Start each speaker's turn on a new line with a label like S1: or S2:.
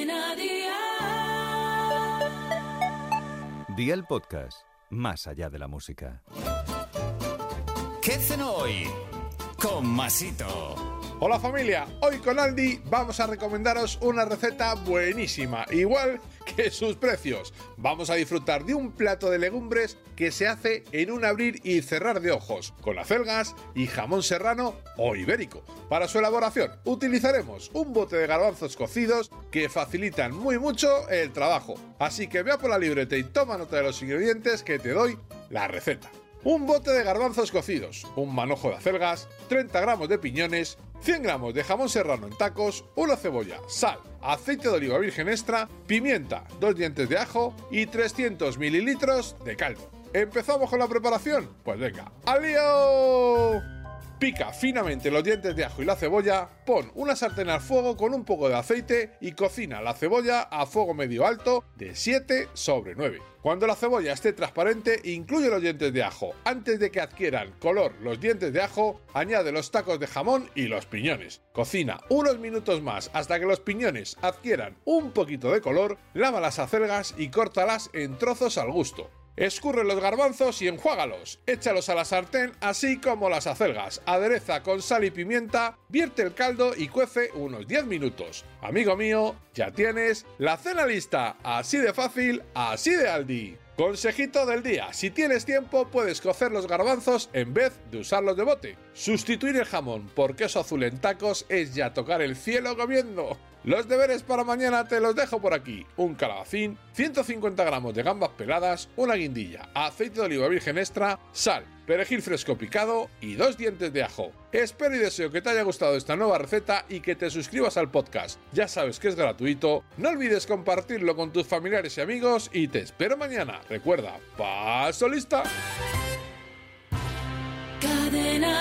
S1: Cadena Dial.
S2: Día el podcast, más allá de la música.
S3: ¿Qué cenó hoy? Con Masito.
S4: Hola familia, hoy con Aldi vamos a recomendaros una receta buenísima, igual que sus precios. Vamos a disfrutar de un plato de legumbres que se hace en un abrir y cerrar de ojos, con acelgas y jamón serrano o ibérico. Para su elaboración utilizaremos un bote de garbanzos cocidos que facilitan muy mucho el trabajo. Así que vea por la libreta y toma nota de los ingredientes que te doy la receta. Un bote de garbanzos cocidos, un manojo de acelgas, 30 gramos de piñones, 100 gramos de jamón serrano en tacos, una cebolla, sal, aceite de oliva virgen extra, pimienta, dos dientes de ajo y 300 mililitros de caldo. ¿Empezamos con la preparación? Pues venga, ¡al lío! Pica finamente los dientes de ajo y la cebolla, pon una sartén al fuego con un poco de aceite y cocina la cebolla a fuego medio alto de 7 sobre 9. Cuando la cebolla esté transparente, incluye los dientes de ajo. Antes de que adquieran color los dientes de ajo, añade los tacos de jamón y los piñones. Cocina unos minutos más hasta que los piñones adquieran un poquito de color, lava las acelgas y córtalas en trozos al gusto. Escurre los garbanzos y enjuágalos. Échalos a la sartén, así como las acelgas. Adereza con sal y pimienta, vierte el caldo y cuece unos 10 minutos. Amigo mío, ya tienes la cena lista. Así de fácil, así de Aldi. Consejito del día, si tienes tiempo puedes cocer los garbanzos en vez de usarlos de bote. Sustituir el jamón por queso azul en tacos es ya tocar el cielo comiendo. Los deberes para mañana te los dejo por aquí. Un calabacín, 150 gramos de gambas peladas, una guindilla, aceite de oliva virgen extra, sal, perejil fresco picado y dos dientes de ajo. Espero y deseo que te haya gustado esta nueva receta y que te suscribas al podcast. Ya sabes que es gratuito. No olvides compartirlo con tus familiares y amigos y te espero mañana. Recuerda, paso lista. Cadena.